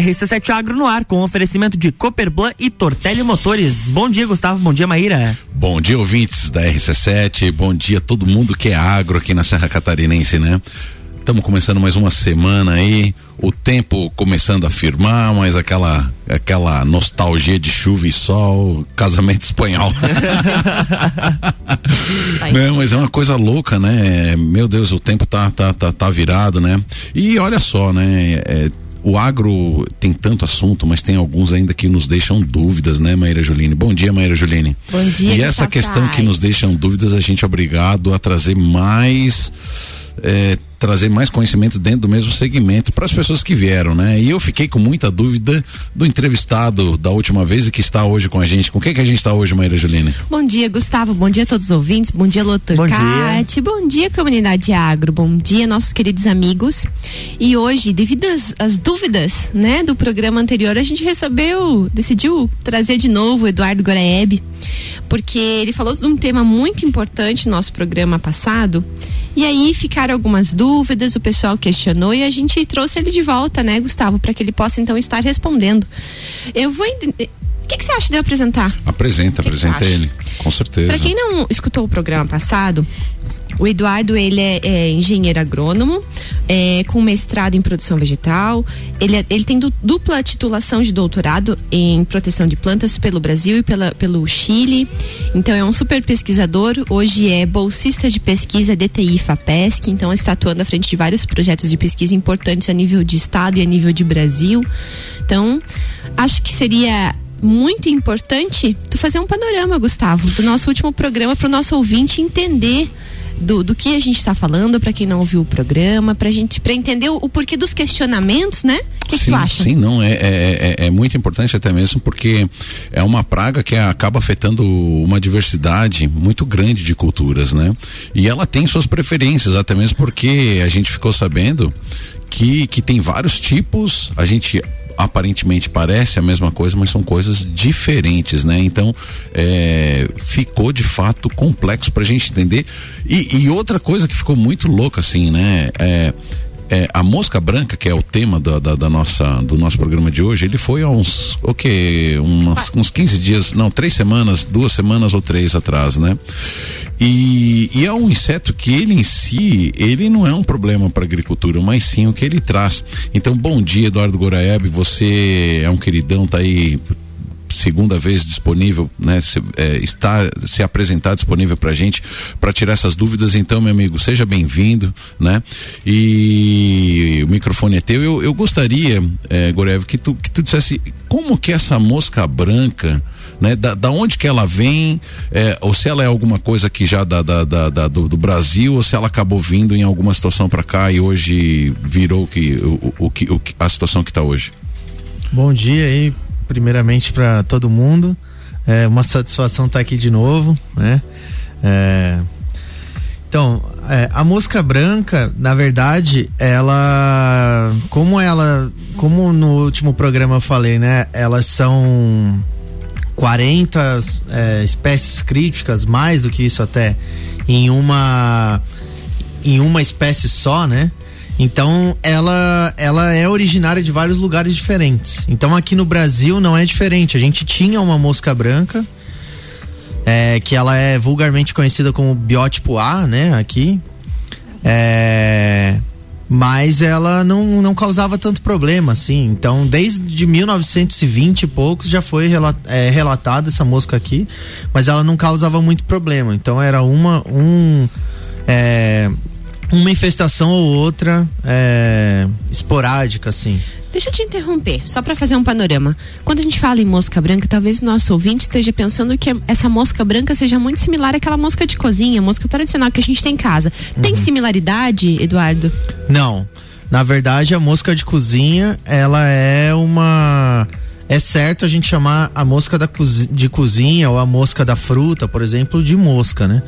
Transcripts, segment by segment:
RC7 Agro no ar, com oferecimento de Copperblan e Tortelli Motores. Bom dia, Gustavo. Bom dia, Maíra. Bom dia, ouvintes da RC7. Bom dia a todo mundo que é agro aqui na Serra Catarinense, né? Estamos começando mais uma semana aí, o tempo começando a firmar, mas aquela aquela nostalgia de chuva e sol, casamento espanhol. Não, mas é uma coisa louca, né? Meu Deus, o tempo tá tá tá, tá virado, né? E olha só, né? É, o agro tem tanto assunto, mas tem alguns ainda que nos deixam dúvidas, né, Maíra Juline? Bom dia, Maíra Juline. Bom dia. E essa questão que nos deixam dúvidas, a gente é obrigado a trazer mais é, trazer mais conhecimento dentro do mesmo segmento para as pessoas que vieram, né? E eu fiquei com muita dúvida do entrevistado da última vez e que está hoje com a gente. Com quem que a gente está hoje, Maíra Juline? Bom dia, Gustavo. Bom dia a todos os ouvintes. Bom dia, Lotor Bom Cate. dia. Bom dia, comunidade agro. Bom dia, nossos queridos amigos. E hoje, devido às, às dúvidas, né, do programa anterior, a gente recebeu, decidiu trazer de novo o Eduardo Goraeb, porque ele falou de um tema muito importante no nosso programa passado. E aí ficaram algumas dúvidas, o pessoal questionou e a gente trouxe ele de volta, né, Gustavo, para que ele possa então estar respondendo. Eu vou entender. O que, que você acha de eu apresentar? Apresenta, Que que apresenta acha? ele. Com certeza. Para quem não escutou o programa passado, o Eduardo ele é, é engenheiro agrônomo, é, com mestrado em produção vegetal. Ele, é- ele tem du- dupla titulação de doutorado em proteção de plantas pelo Brasil e pela, pelo Chile. Então é um super pesquisador. Hoje é bolsista de pesquisa DTI FAPESC. Então está atuando à frente de vários projetos de pesquisa importantes a nível de estado e a nível de Brasil. Então acho que seria muito importante tu fazer um panorama, Gustavo, do nosso último programa para o nosso ouvinte entender do, do que a gente está falando, para quem não ouviu o programa, pra gente para entender o, o porquê dos questionamentos, né? O que, que sim, tu acha? Sim, não, é, é, é, é muito importante até mesmo porque é uma praga que acaba afetando uma diversidade muito grande de culturas, né? E ela tem suas preferências, até mesmo porque a gente ficou sabendo que, que tem vários tipos, a gente aparentemente parece a mesma coisa, mas são coisas diferentes, né? Então é, ficou de fato complexo pra gente entender. E, e outra coisa que ficou muito louca, assim, né? É, é, a mosca branca, que é o tema da, da, da nossa, do nosso programa de hoje, ele foi há uns, o quê? Umas, uns 15 dias, não, três semanas, duas semanas ou três atrás, né? E, e é um inseto que ele em si, ele não é um problema para agricultura, mas sim o que ele traz. Então, bom dia, Eduardo Goraeb, você é um queridão, tá aí segunda vez disponível, né? Se, é, está se apresentar disponível para gente para tirar essas dúvidas. Então, meu amigo, seja bem-vindo, né? E o microfone é teu. Eu, eu gostaria, é, Gorev, que tu que tu dissesse como que essa mosca branca né? Da, da onde que ela vem, é, ou se ela é alguma coisa que já da, da, da, da- do, do Brasil, ou se ela acabou vindo em alguma situação para cá e hoje virou que, o, o, o a situação que está hoje. Bom dia aí, primeiramente para todo mundo. É uma satisfação estar aqui de novo, né? É, Então, é, a mosca branca, na verdade, ela, como ela, como no último programa eu falei, né? Elas são 40 é, espécies críticas, mais do que isso até, em uma em uma espécie só, né? Então ela ela é originária de vários lugares diferentes. Então aqui no Brasil não é diferente. A gente tinha uma mosca branca é, que ela é vulgarmente conhecida como biótipo A, né? Aqui, é, mas ela não, não causava tanto problema, assim. Então, desde 1920 e poucos já foi rela- é, relatada essa mosca aqui, mas ela não causava muito problema. Então, era uma um é, uma infestação ou outra é, esporádica, assim. Deixa eu te interromper, só para fazer um panorama. Quando a gente fala em mosca branca, talvez o nosso ouvinte esteja pensando que essa mosca branca seja muito similar àquela mosca de cozinha, mosca tradicional que a gente tem em casa. Tem similaridade, Eduardo? Não. Na verdade, a mosca de cozinha, ela é uma. É certo a gente chamar a mosca da de cozinha ou a mosca da fruta, por exemplo, de mosca, né?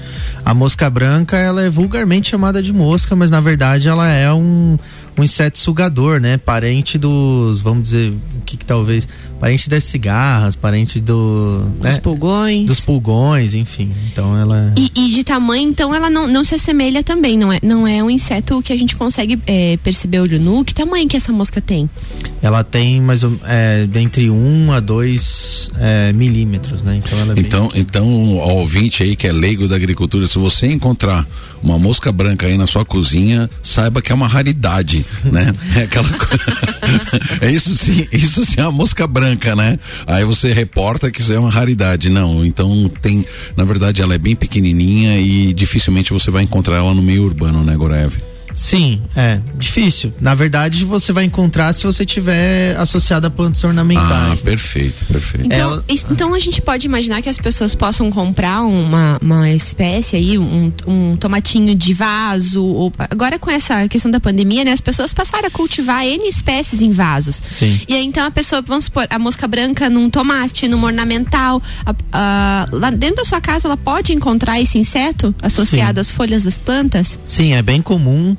A mosca branca, ela é vulgarmente chamada de mosca, mas na verdade ela é um, um inseto sugador, né? Parente dos, vamos dizer, o que, que talvez, parente das cigarras, parente do, dos né? pulgões, dos pulgões, enfim. Então ela e, e, de tamanho, então ela não, não se assemelha também, não é? Não é um inseto que a gente consegue é, perceber olho nu. Que tamanho que essa mosca tem? Ela tem mais é, entre 1 um a 2 é, milímetros, né? Então ela é então, bem... então, ao ouvinte aí que é leigo da agricultura, se você encontrar uma mosca branca aí na sua cozinha, saiba que é uma raridade, né? É aquela É isso sim, isso sim é uma mosca branca, né? Aí você reporta que isso é uma raridade. Não, então tem, na verdade ela é bem pequenininha e dificilmente você vai encontrar ela no meio urbano, né, Gorev? Sim, é difícil. Na verdade, você vai encontrar se você tiver associado a plantas ornamentais. Ah, né? perfeito, perfeito. Então, Ela... então a gente pode imaginar que as pessoas possam comprar uma, uma espécie aí, um, um tomatinho de vaso. Ou, agora com essa questão da pandemia, né? As pessoas passaram a cultivar N espécies em vasos. Sim. E aí então a pessoa, vamos supor, a mosca branca num tomate, num ornamental. A, a, lá dentro da sua casa ela pode encontrar esse inseto associado Sim. às folhas das plantas? Sim, é bem comum.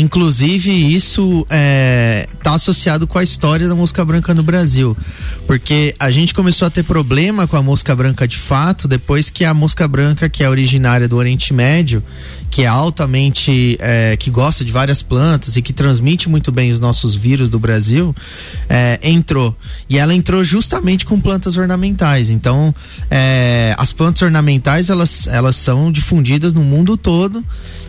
Inclusive, isso está é, tá associado com a história da mosca branca no Brasil. Porque a gente começou a ter problema com a mosca branca de fato depois que a mosca branca, que é originária do Oriente Médio, que é altamente. É, que gosta de várias plantas e que transmite muito bem os nossos vírus do Brasil, é, entrou. E ela entrou justamente com plantas ornamentais. Então, é, as plantas ornamentais elas, elas são difundidas no mundo todo.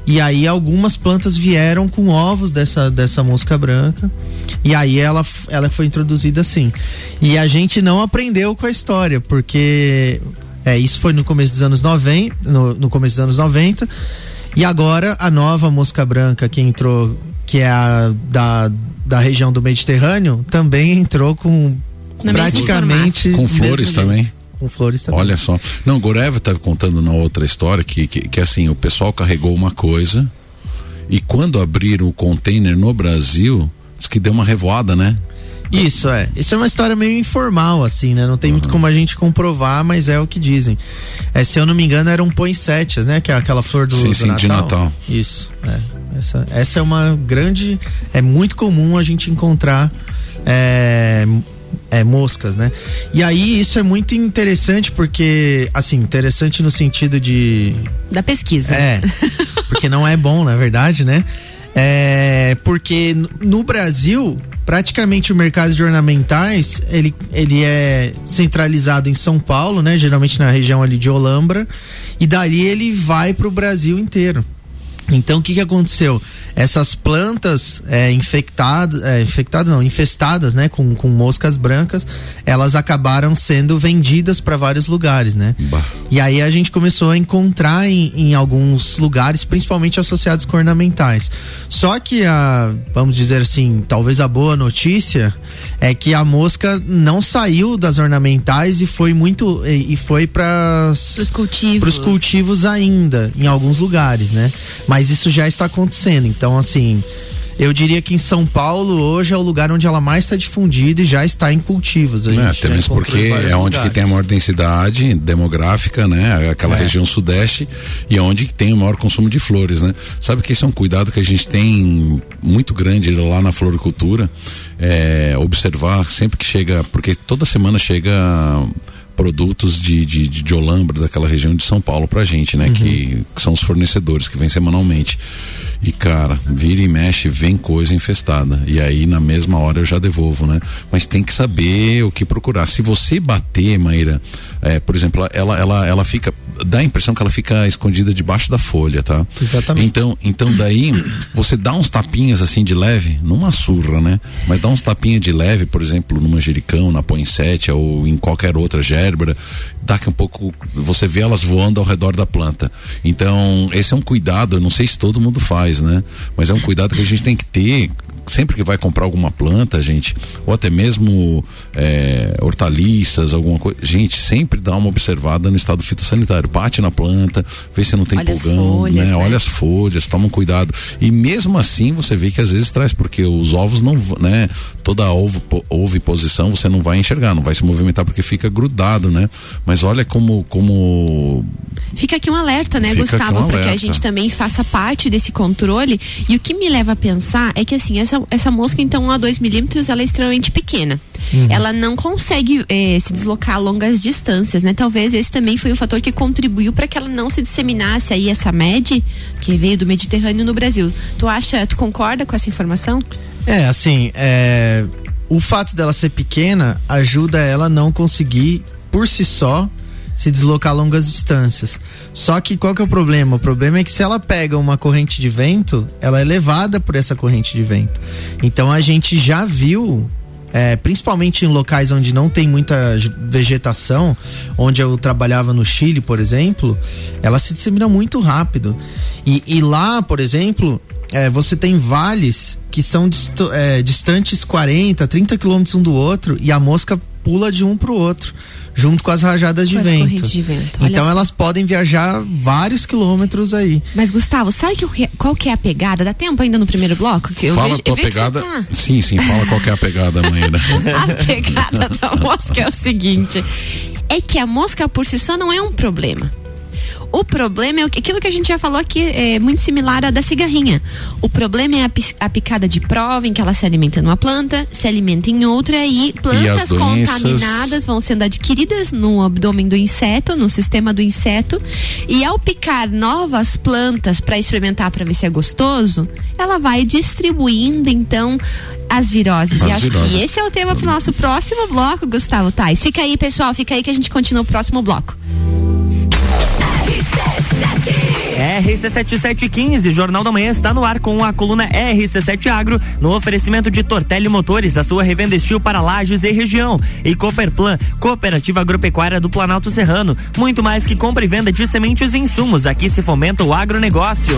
E aí algumas plantas vieram com ovos dessa, dessa mosca branca. E aí ela, ela foi introduzida assim. E a gente não aprendeu com a história, porque é, isso foi no começo dos anos 90, no, no começo dos anos 90. E agora a nova mosca branca que entrou, que é a da, da região do Mediterrâneo, também entrou com Na praticamente com flores também com flores também. Olha só. Não, Goreva estava contando na outra história que, que, que assim, o pessoal carregou uma coisa e quando abriram o container no Brasil, diz que deu uma revoada, né? Isso é. Isso é uma história meio informal, assim, né? Não tem uhum. muito como a gente comprovar, mas é o que dizem. É, se eu não me engano, eram poinsettias, né? Que é aquela flor do, sim, do sim, Natal. de Natal. Isso. É. Essa, essa é uma grande. É muito comum a gente encontrar. É, é, moscas, né? E aí isso é muito interessante porque, assim, interessante no sentido de. Da pesquisa. É. Porque não é bom, na verdade, né? É, porque no Brasil, praticamente o mercado de ornamentais, ele, ele é centralizado em São Paulo, né? Geralmente na região ali de Olambra, e dali ele vai para o Brasil inteiro. Então o que, que aconteceu? Essas plantas é, infectadas, é, infectadas não, infestadas, né, com, com moscas brancas, elas acabaram sendo vendidas para vários lugares, né? Bah. E aí a gente começou a encontrar em, em, alguns lugares, principalmente associados com ornamentais. Só que a, vamos dizer assim, talvez a boa notícia é que a mosca não saiu das ornamentais e foi muito e, e foi para os cultivos. cultivos ainda em alguns lugares, né? Mas isso já está acontecendo. Então, assim, eu diria que em São Paulo hoje é o lugar onde ela mais está difundida e já está em cultivos. A é, até mesmo porque é onde que tem a maior densidade demográfica, né? Aquela é. região sudeste e é onde tem o maior consumo de flores, né? Sabe que esse é um cuidado que a gente tem muito grande lá na floricultura, é, observar sempre que chega, porque toda semana chega produtos de, de, de, de Olambra, daquela região de São Paulo pra gente, né? Uhum. Que, que, são os fornecedores que vêm semanalmente. E, cara, vira e mexe, vem coisa infestada. E aí, na mesma hora, eu já devolvo, né? Mas tem que saber o que procurar. Se você bater, Maíra, é, por exemplo, ela, ela, ela fica. Dá a impressão que ela fica escondida debaixo da folha, tá? Exatamente. Então, então daí, você dá uns tapinhas assim de leve, numa surra, né? Mas dá uns tapinhas de leve, por exemplo, no manjericão, na poinsettia ou em qualquer outra gérbera, daqui um pouco você vê elas voando ao redor da planta. Então, esse é um cuidado, não sei se todo mundo faz, né? Mas é um cuidado que a gente tem que ter sempre que vai comprar alguma planta, gente, ou até mesmo é, hortaliças, alguma coisa, gente, sempre dá uma observada no estado fitossanitário. Bate na planta, vê se não tem Olha pulgão, folhas, né? né? Olha as folhas, toma um cuidado. E mesmo assim você vê que às vezes traz, porque os ovos não, né? Toda ovo, ovo posição você não vai enxergar, não vai se movimentar porque fica grudado, né? Mas olha como. como... Fica aqui um alerta, né, Fica Gustavo? Um para que a gente também faça parte desse controle. E o que me leva a pensar é que assim, essa, essa mosca, então, a 2 milímetros, ela é extremamente pequena. Uhum. Ela não consegue eh, se deslocar a longas distâncias, né? Talvez esse também foi o fator que contribuiu para que ela não se disseminasse aí essa MED, que veio do Mediterrâneo no Brasil. Tu acha, tu concorda com essa informação? É, assim, é, o fato dela ser pequena ajuda ela a não conseguir, por si só, se deslocar longas distâncias. Só que qual que é o problema? O problema é que se ela pega uma corrente de vento, ela é levada por essa corrente de vento. Então a gente já viu é, principalmente em locais onde não tem muita vegetação, onde eu trabalhava no Chile, por exemplo, ela se dissemina muito rápido. E, e lá, por exemplo, é, você tem vales que são dist é, distantes 40, 30 quilômetros um do outro e a mosca pula de um para o outro junto com as rajadas de, vento. de vento. então elas podem viajar vários quilômetros aí. Mas Gustavo, sabe que, qual que é a pegada? Dá tempo ainda no primeiro bloco? Que eu fala vejo, tua pegada. Tá. Sim, sim, fala qual que é a pegada, Maíra. a pegada da mosca é o seguinte: é que a mosca por si só não é um problema. O problema é aquilo que a gente já falou aqui, é muito similar à da cigarrinha. O problema é a, a picada de prova, em que ela se alimenta numa planta, se alimenta em outra e plantas e contaminadas vão sendo adquiridas no abdômen do inseto, no sistema do inseto. E ao picar novas plantas para experimentar para ver se é gostoso, ela vai distribuindo então as viroses. As e acho viroses. que esse é o tema para o nosso próximo bloco, Gustavo Tais. Fica aí, pessoal, fica aí que a gente continua o próximo bloco. RC7715, Jornal da Manhã está no ar com a coluna RC7 Agro, no oferecimento de Tortelli Motores, a sua revenda estil para lajes e região. E Cooperplan, Cooperativa Agropecuária do Planalto Serrano. Muito mais que compra e venda de sementes e insumos. Aqui se fomenta o agronegócio.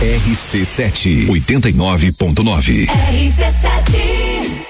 RC7 89.9. RC7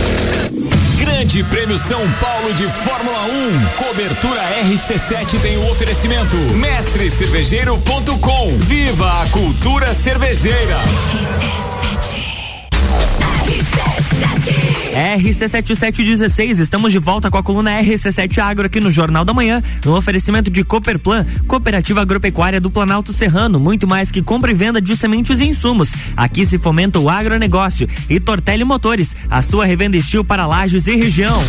Grande Prêmio São Paulo de Fórmula 1. Cobertura RC7 tem o um oferecimento. Mestrecervejeiro.com. Viva a cultura cervejeira. RC7716, estamos de volta com a coluna RC7 Agro aqui no Jornal da Manhã, no oferecimento de Cooperplan, Cooperativa Agropecuária do Planalto Serrano, muito mais que compra e venda de sementes e insumos. Aqui se fomenta o agronegócio e Tortelli Motores, a sua revenda estil para lajes e região.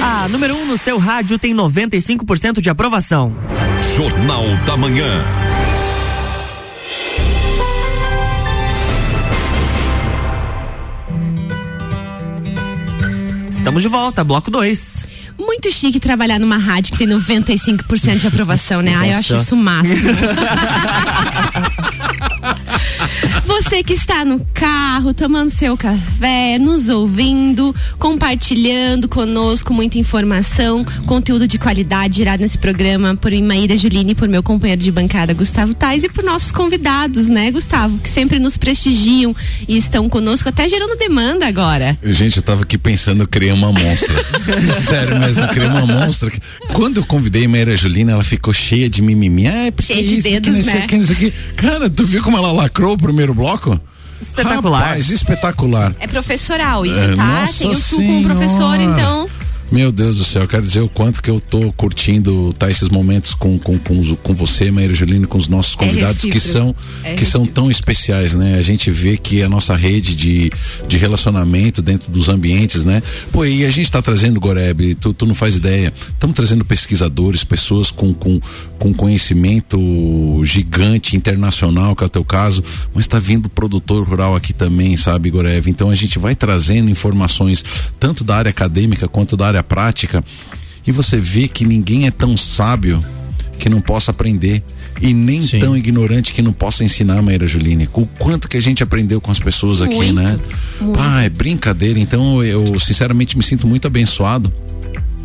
A número 1 um no seu rádio tem 95% de aprovação. Jornal da Manhã. Estamos de volta, bloco 2. Muito chique trabalhar numa rádio que tem 95% de aprovação, né? Ah, eu acho isso máximo. Você que está no carro, tomando seu café, nos ouvindo, compartilhando conosco muita informação, conteúdo de qualidade gerado nesse programa por Maíra Juline, por meu companheiro de bancada Gustavo Tais e por nossos convidados, né, Gustavo, que sempre nos prestigiam e estão conosco, até gerando demanda agora. Gente, eu tava aqui pensando, criei uma monstra. Sério mesmo, eu criei uma monstra. Quando eu convidei a Maíra Juline, ela ficou cheia de mimimi. Ah, é cheia de isso, dedos, né? Aqui, aqui. Cara, tu viu como ela lacrou o primeiro bloco? Espetacular. Rapaz, espetacular. É professoral isso, é, tá? Tem o tu como professor, então. Meu Deus do céu, quero dizer o quanto que eu tô curtindo tá esses momentos com com, com, com você, Maíra Julino, com os nossos É convidados que são É que são tão especiais, né? A gente vê que a nossa rede de, de relacionamento dentro dos ambientes, né? Pô, e a gente tá trazendo, Goreb, tu, tu não faz ideia, estamos trazendo pesquisadores, pessoas com, com, com conhecimento gigante, internacional, que é o teu caso, mas tá vindo produtor rural aqui também, sabe, Goreb? Então a gente vai trazendo informações tanto da área acadêmica quanto da área prática e você vê que ninguém é tão sábio que não possa aprender e nem Sim. tão ignorante que não possa ensinar, Maíra Juline. O quanto que a gente aprendeu com as pessoas aqui, Muito, né? muito. Ah, é brincadeira. Então eu sinceramente me sinto muito abençoado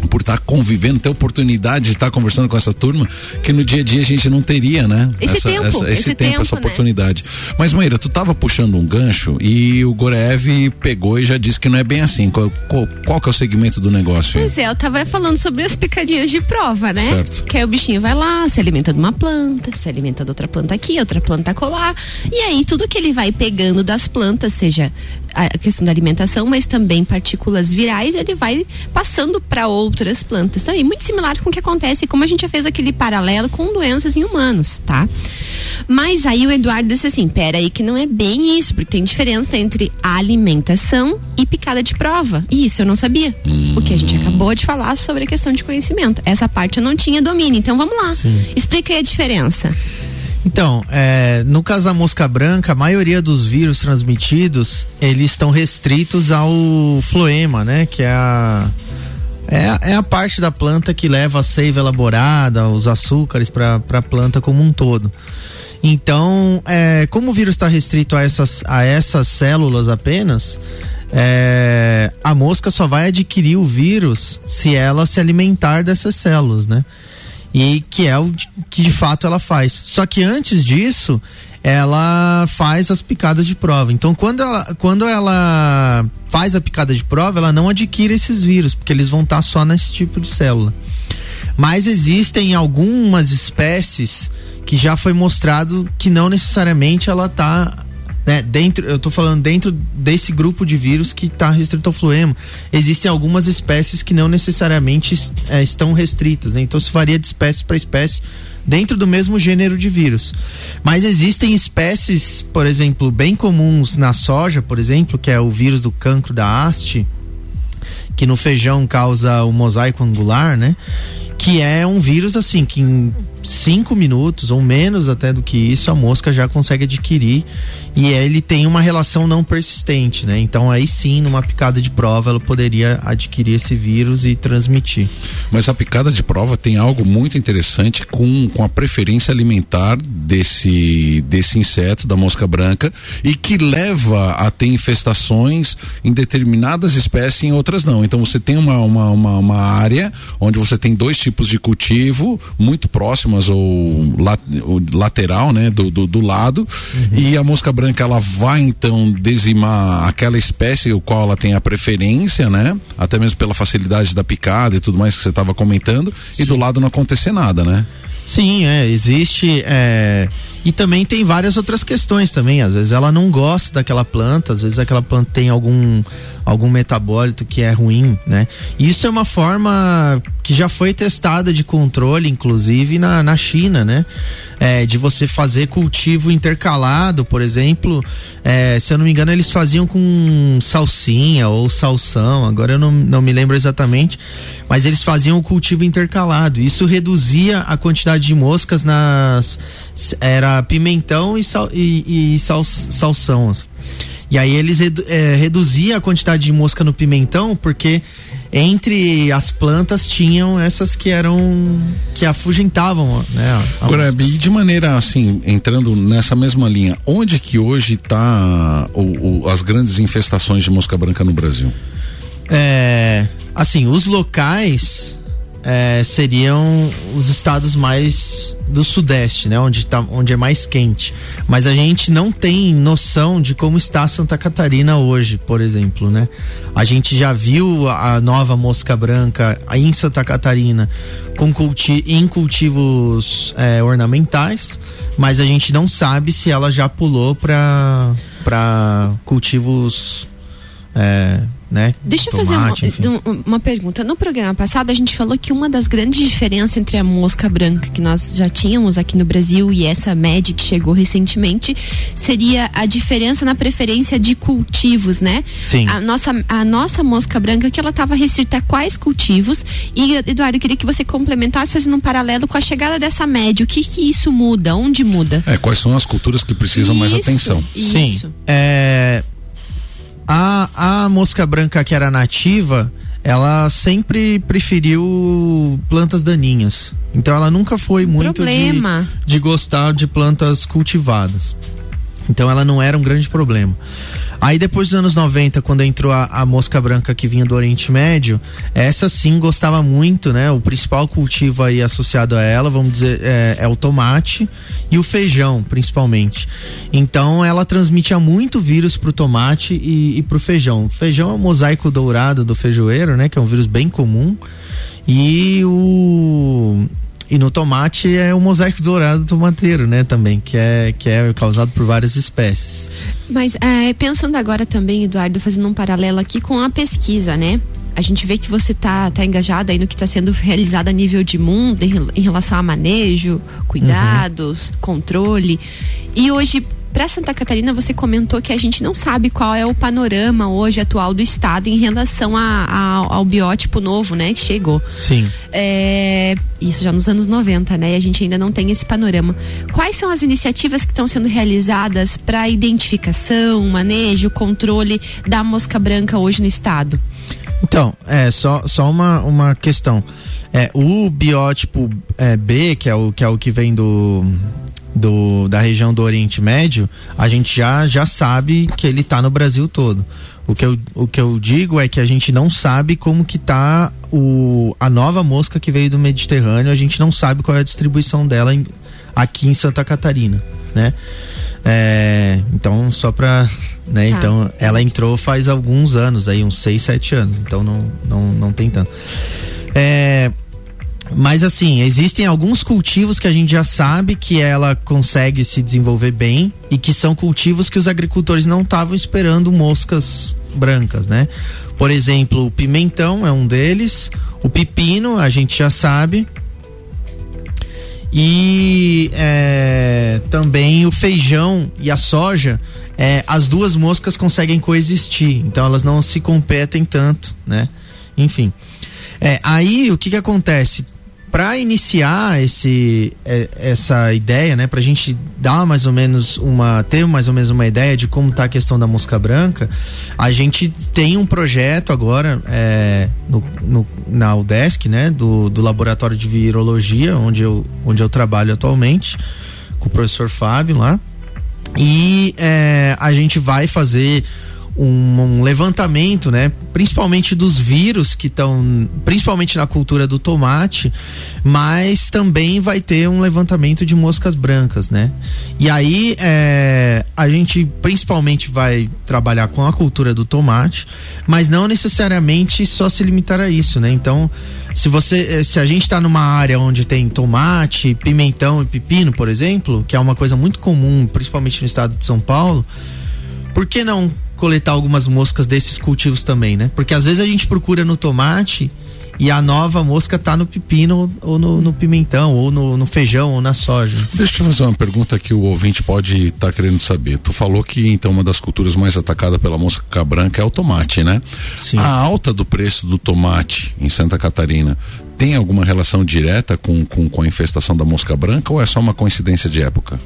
por estar convivendo, ter oportunidade de estar conversando com essa turma que no dia a dia a gente não teria, né? Esse tempo, esse, esse tempo, tempo, essa né? oportunidade. Mas Maíra, tu tava puxando um gancho e o Gorev pegou e já disse que não é bem assim. Qual, qual, qual que é o segmento do negócio? Pois é, eu tava falando sobre as picadinhas de prova, né? Certo. Que aí o bichinho vai lá, se alimenta de uma planta, se alimenta de outra planta aqui, outra planta colar. E aí tudo que ele vai pegando das plantas, seja a questão da alimentação, mas também partículas virais, ele vai passando para outras plantas também. Muito similar com o que acontece, como a gente já fez aquele paralelo com doenças em humanos, tá? Mas aí o Eduardo disse assim: pera aí, que não é bem isso, porque tem diferença entre alimentação e picada de prova. E isso eu não sabia. O que a gente acabou de falar sobre a questão de conhecimento. Essa parte eu não tinha domínio. Então vamos lá. Sim. Explica aí a diferença. Então, é, no caso da mosca branca, a maioria dos vírus transmitidos, eles estão restritos ao floema, né? Que é a, é, é a parte da planta que leva a seiva elaborada, os açúcares para a planta como um todo. Então, é, como o vírus está restrito a essas, a essas células apenas, é, a mosca só vai adquirir o vírus se ela se alimentar dessas células, né? E que é o que de fato ela faz. Só que antes disso, ela faz as picadas de prova. Então, quando ela, quando ela faz a picada de prova, ela não adquire esses vírus, porque eles vão estar só nesse tipo de célula. Mas existem algumas espécies que já foi mostrado que não necessariamente ela tá né, dentro, eu tô falando dentro desse grupo de vírus que está restrito ao fluema. Existem algumas espécies que não necessariamente es- eh, estão restritas, né? Então isso varia de espécie para espécie dentro do mesmo gênero de vírus. Mas existem espécies, por exemplo, bem comuns na soja, por exemplo, que é o vírus do cancro da haste, que no feijão causa o mosaico angular, né? Que é um vírus assim que em cinco minutos ou menos até do que isso a mosca já consegue adquirir e ele tem uma relação não persistente, né? Então aí sim, numa picada de prova, ela poderia adquirir esse vírus e transmitir. Mas a picada de prova tem algo muito interessante com, com a preferência alimentar desse, desse inseto, da mosca branca, e que leva a ter infestações em determinadas espécies e em outras não. Então você tem uma, uma, uma, uma área onde você tem dois tipos de cultivo muito ou, ou lateral, né, do, do, do lado, e a mosca branca ela vai então dizimar aquela espécie o qual ela tem a preferência, né? Até mesmo pela facilidade da picada e tudo mais que você estava comentando, e do lado não acontecer nada, né? Sim, é, existe. é, e também tem várias outras questões também. Às vezes ela não gosta daquela planta, às vezes aquela planta tem algum, algum metabólito que é ruim, né? E isso é uma forma que já foi testada de controle, inclusive na, na China, né? É, de você fazer cultivo intercalado, por exemplo. é, se eu não me engano, eles faziam com salsinha ou salsão, agora eu não, não me lembro exatamente, mas eles faziam o cultivo intercalado. Isso reduzia a quantidade de moscas nas. Era pimentão e, sal, e, e sal, salsão. assim. E aí eles redu, é, reduziam a quantidade de mosca no pimentão, porque entre as plantas tinham essas que eram. que afugentavam, né? a Agora, e de maneira assim, entrando nessa mesma linha, onde que hoje está as grandes infestações de mosca branca no Brasil? É, assim, os locais é, seriam os estados mais do sudeste, né? Onde, tá, onde é mais quente. Mas a gente não tem noção de como está Santa Catarina hoje, por exemplo, né? A gente já viu a nova mosca branca em Santa Catarina com culti em cultivos é, ornamentais, mas a gente não sabe se ela já pulou para para cultivos é, né? Deixa eu fazer uma, uma, pergunta. No programa passado, a gente falou que uma das grandes diferenças entre a mosca branca que nós já tínhamos aqui no Brasil e essa média que chegou recentemente seria a diferença na preferência de cultivos, né? Sim. A nossa, a nossa mosca branca que ela estava restrita a quais cultivos? E, Eduardo, eu queria que você complementasse fazendo um paralelo com a chegada dessa média. O que que isso muda? Onde muda? É, quais são as culturas que precisam isso, mais atenção? Isso. Sim. É a, a mosca branca que era nativa, ela sempre preferiu plantas daninhas. Então ela nunca foi muito de, de gostar de plantas cultivadas. Então ela não era um grande problema. Aí depois dos anos 90, quando entrou a, a, mosca branca que vinha do Oriente Médio, essa sim gostava muito, né? O principal cultivo aí associado a ela, vamos dizer, é, é o tomate e o feijão, principalmente. Então ela transmitia muito vírus pro tomate e, e pro feijão. O feijão é o mosaico dourado do feijoeiro, né? Que é um vírus bem comum. E o e no tomate é o mosaico dourado tomateiro, né, também, que é, que é causado por várias espécies. Mas é, pensando agora também, Eduardo, fazendo um paralelo aqui com a pesquisa, né? A gente vê que você tá, tá engajado aí no que está sendo realizado a nível de mundo em, em relação a manejo, cuidados, uhum. controle. E hoje, para Santa Catarina, você comentou que a gente não sabe qual é o panorama hoje atual do estado em relação a, a, ao biótipo novo, né, que chegou. Sim. É, isso já nos anos 90, né? E a gente ainda não tem esse panorama. Quais são as iniciativas que estão sendo realizadas para identificação, manejo, controle da mosca branca hoje no estado? Então, é só, só uma, uma questão. É, o biótipo é, B, que é o que, é o que vem do, do, da região do Oriente Médio, a gente já, já sabe que ele está no Brasil todo. O que, eu, o que eu digo é que a gente não sabe como que tá o, a nova mosca que veio do Mediterrâneo, a gente não sabe qual é a distribuição dela em, aqui em Santa Catarina, né? É, então, só para né? Tá. Então, ela entrou faz alguns anos, aí uns 6, 7 anos, então não, não, não tem tanto. É, mas assim, existem alguns cultivos que a gente já sabe que ela consegue se desenvolver bem e que são cultivos que os agricultores não estavam esperando moscas brancas, né? Por exemplo, o pimentão é um deles, o pepino a gente já sabe. E é, também o feijão e a soja, é, as duas moscas conseguem coexistir, então elas não se competem tanto, né? Enfim. É, aí o que que acontece? Para iniciar esse é, essa ideia, né, para a gente dar mais ou menos uma ter mais ou menos uma ideia de como está a questão da mosca branca, a gente tem um projeto agora é, no, no, na UDESC, né, do, do laboratório de virologia, onde eu onde eu trabalho atualmente com o professor Fábio lá, e é, a gente vai fazer um, um levantamento, né? Principalmente dos vírus que estão, principalmente na cultura do tomate, mas também vai ter um levantamento de moscas brancas, né? E aí é, a gente principalmente vai trabalhar com a cultura do tomate, mas não necessariamente só se limitar a isso, né? Então, se você, se a gente está numa área onde tem tomate, pimentão e pepino, por exemplo, que é uma coisa muito comum, principalmente no estado de São Paulo, por que não coletar algumas moscas desses cultivos também, né? Porque às vezes a gente procura no tomate e a nova mosca tá no pepino ou no, no pimentão, ou no, no, feijão, ou na soja. Deixa eu fazer uma pergunta que o ouvinte pode estar tá querendo saber. Tu falou que então uma das culturas mais atacadas pela mosca branca é o tomate, né? Sim. A alta do preço do tomate em Santa Catarina tem alguma relação direta com, com, com a infestação da mosca branca ou é só uma coincidência de época?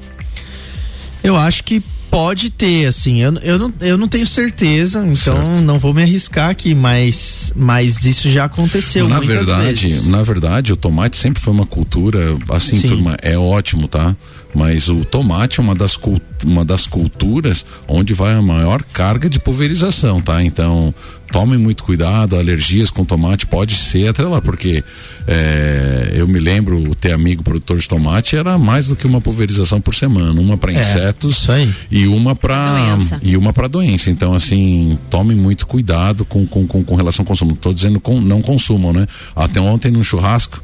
Eu acho que pode ter, assim, eu, eu, não, eu não tenho certeza, então certo. não vou me arriscar aqui, mas, mas isso já aconteceu. Na verdade, vezes. na verdade, o tomate sempre foi uma cultura, assim, Sim. turma, é ótimo, tá? Mas o tomate é uma das, uma das culturas onde vai a maior carga de pulverização, tá? Então, tomem muito cuidado, alergias com tomate pode ser atrelado, porque é, eu me lembro ter amigo produtor de tomate era mais do que uma pulverização por semana, uma para é, insetos e uma para e uma para doença. Então assim, tomem muito cuidado com com, com, com relação ao consumo. Não tô dizendo com, não consumam, né? Até ontem no churrasco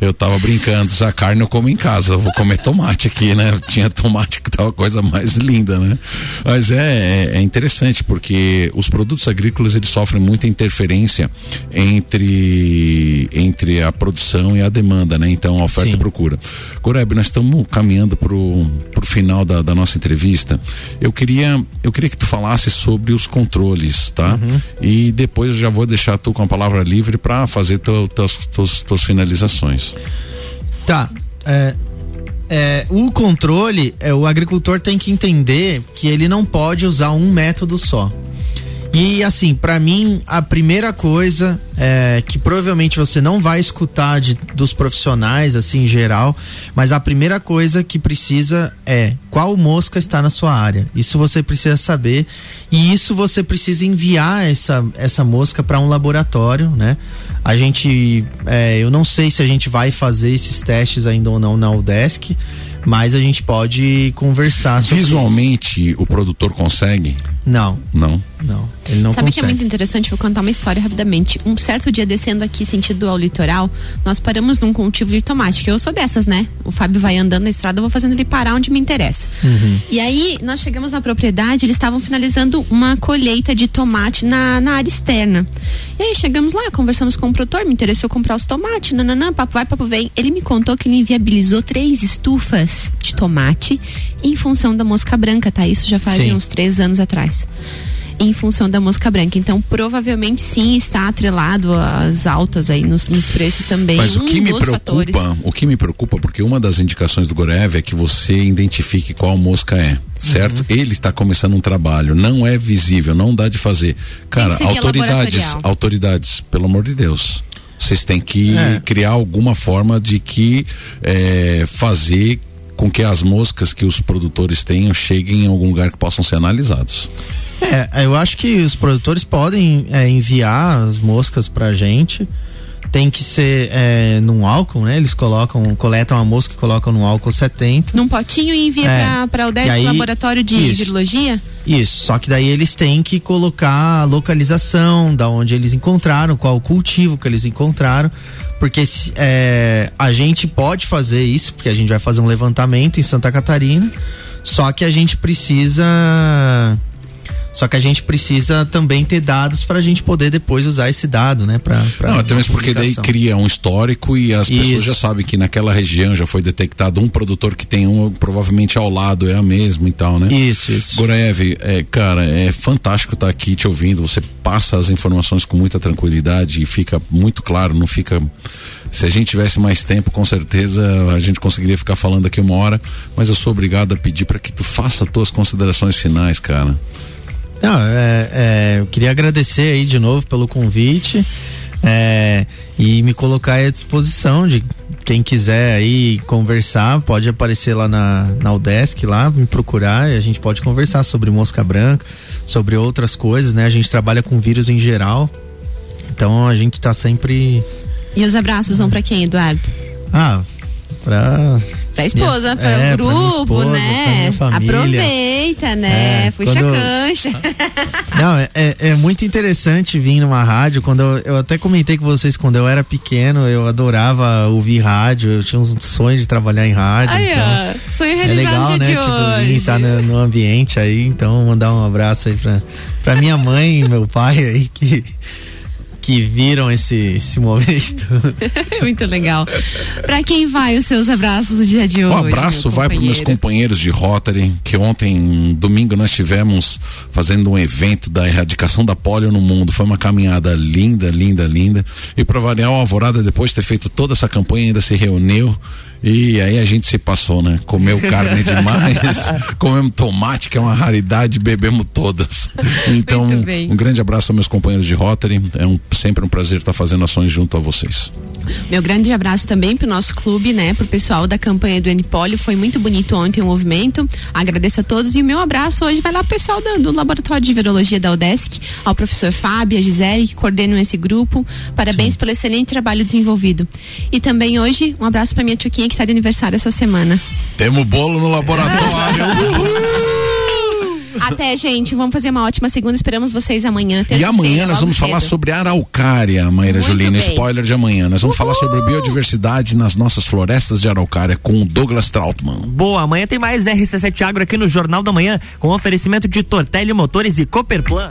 Eu tava brincando, a carne eu como em casa, eu vou comer tomate aqui, né? Tinha tomate que tava a coisa mais linda, né? Mas é, é, é interessante porque os produtos agrícolas eles sofrem muita interferência entre entre a produção e a demanda, né? Então a oferta Sim. e procura. Goreb, nós estamos caminhando pro, pro final da, da nossa entrevista. Eu queria eu queria que tu falasse sobre os controles, tá? Uhum. E depois eu já vou deixar tu com a palavra livre para fazer tuas finalizações. Tá. É, é, o controle, é, o agricultor tem que entender que ele não pode usar um método só. E assim, para mim, a primeira coisa é, que provavelmente você não vai escutar de, dos profissionais, assim, em geral, mas a primeira coisa que precisa é qual mosca está na sua área. Isso você precisa saber e isso você precisa enviar essa, essa mosca para um laboratório, né? A gente, é, eu não sei se a gente vai fazer esses testes ainda ou não na UDESC, mas a gente pode conversar Visualmente, o produtor consegue? Não. Não? Não. Ele não Sabe consegue. que é muito interessante? Vou contar uma história rapidamente. Um certo dia descendo aqui, sentido ao litoral, nós paramos num cultivo de tomate, que eu sou dessas, né? O Fábio vai andando na estrada, eu vou fazendo ele parar onde me interessa. Uhum. E aí, nós chegamos na propriedade, eles estavam finalizando uma colheita de tomate na, na área externa. E aí, chegamos lá, conversamos com o produtor, me interessou comprar os tomates, nananã, papo vai, papo vem. Ele me contou que ele inviabilizou três estufas de tomate em função da mosca branca, tá? Isso já faz uns três anos atrás em função da mosca branca. Então, provavelmente sim está atrelado às altas aí nos, nos preços também. Mas um o que me preocupa, fatores. o que me preocupa, porque uma das indicações do Gorev é que você identifique qual mosca é, certo? Uhum. Ele está começando um trabalho, não é visível, não dá de fazer. Cara, autoridades, autoridades, pelo amor de Deus. Vocês têm que é. criar alguma forma de que é, fazer com que as moscas que os produtores tenham cheguem em algum lugar que possam ser analisados. É, eu acho que os produtores podem é, enviar as moscas pra gente. Tem que ser é, num álcool, né? Eles colocam, coletam a mosca e colocam no álcool 70. Num potinho e envia é, para o 10 laboratório de isso, virologia? Isso, só que daí eles têm que colocar a localização, da onde eles encontraram, qual o cultivo que eles encontraram, porque é, a gente pode fazer isso, porque a gente vai fazer um levantamento em Santa Catarina, só que a gente precisa só que a gente precisa também ter dados para a gente poder depois usar esse dado, né? Pra, pra Não, até mesmo porque daí cria um histórico e as Isso. pessoas já sabem que naquela região já foi detectado um produtor que tem um, provavelmente ao lado é a mesma e tal, né? Isso, isso. Gorev, é, cara, é fantástico estar tá aqui te ouvindo. Você passa as informações com muita tranquilidade e fica muito claro, não fica se a gente tivesse mais tempo, com certeza a gente conseguiria ficar falando aqui uma hora, mas eu sou obrigado a pedir para que tu faça as tuas considerações finais, cara. Não, é, é, eu queria agradecer aí de novo pelo convite é, e me colocar à disposição de quem quiser aí conversar, pode aparecer lá na, na UDESC lá, me procurar e a gente pode conversar sobre mosca branca, sobre outras coisas, né? A gente trabalha com vírus em geral, então a gente tá sempre... E os abraços vão para quem, Eduardo? Ah, pra Pra esposa, para é, o grupo, esposa, né? Aproveita, né? É, Puxa quando... cancha. Não, é, é, é, muito interessante vir numa rádio. Quando eu, eu, até comentei com vocês quando eu era pequeno, eu adorava ouvir rádio. Eu tinha um sonho de trabalhar em rádio. Ai, então, sonho realizado é legal, né? Tipo, vir estar no, no, ambiente aí. Então, mandar um abraço aí pra, pra minha mãe e meu pai aí que que viram esse, esse momento. Muito legal. Para quem vai os seus abraços no dia de hoje? Um abraço vai para meus companheiros de Rotary, que ontem, domingo, nós tivemos fazendo um evento da erradicação da polio no mundo. Foi uma caminhada linda, linda, linda. E para variar, o Alvorada, depois de ter feito toda essa campanha, ainda se reuniu e aí a gente se passou, né? Comeu carne demais, comemos tomate, que é uma raridade, bebemos todas. Então, um grande abraço aos meus companheiros de Rotary. É um, sempre um prazer estar fazendo ações junto a vocês. Meu grande abraço também para o nosso clube, né? Para o pessoal da campanha do Npolio. Foi muito bonito ontem o movimento. Agradeço a todos. E o meu abraço hoje vai lá pro pessoal do, do Laboratório de Virologia da UDESC, ao professor Fábio, a Gisele, que coordenam esse grupo. Parabéns Sim. pelo excelente trabalho desenvolvido. E também hoje, um abraço para minha que está de aniversário essa semana. Temos bolo no laboratório. Até, gente. Vamos fazer uma ótima segunda. Esperamos vocês amanhã. E amanhã nós vamos cedo. falar sobre araucária, Maíra Muito Juliana. bem. Spoiler de amanhã. Nós vamos falar sobre biodiversidade nas nossas florestas de araucária com o Douglas Trautmann. Boa, amanhã tem mais RC7 Agro aqui no Jornal da Manhã, com oferecimento de Tortelli Motores e Cooperplan.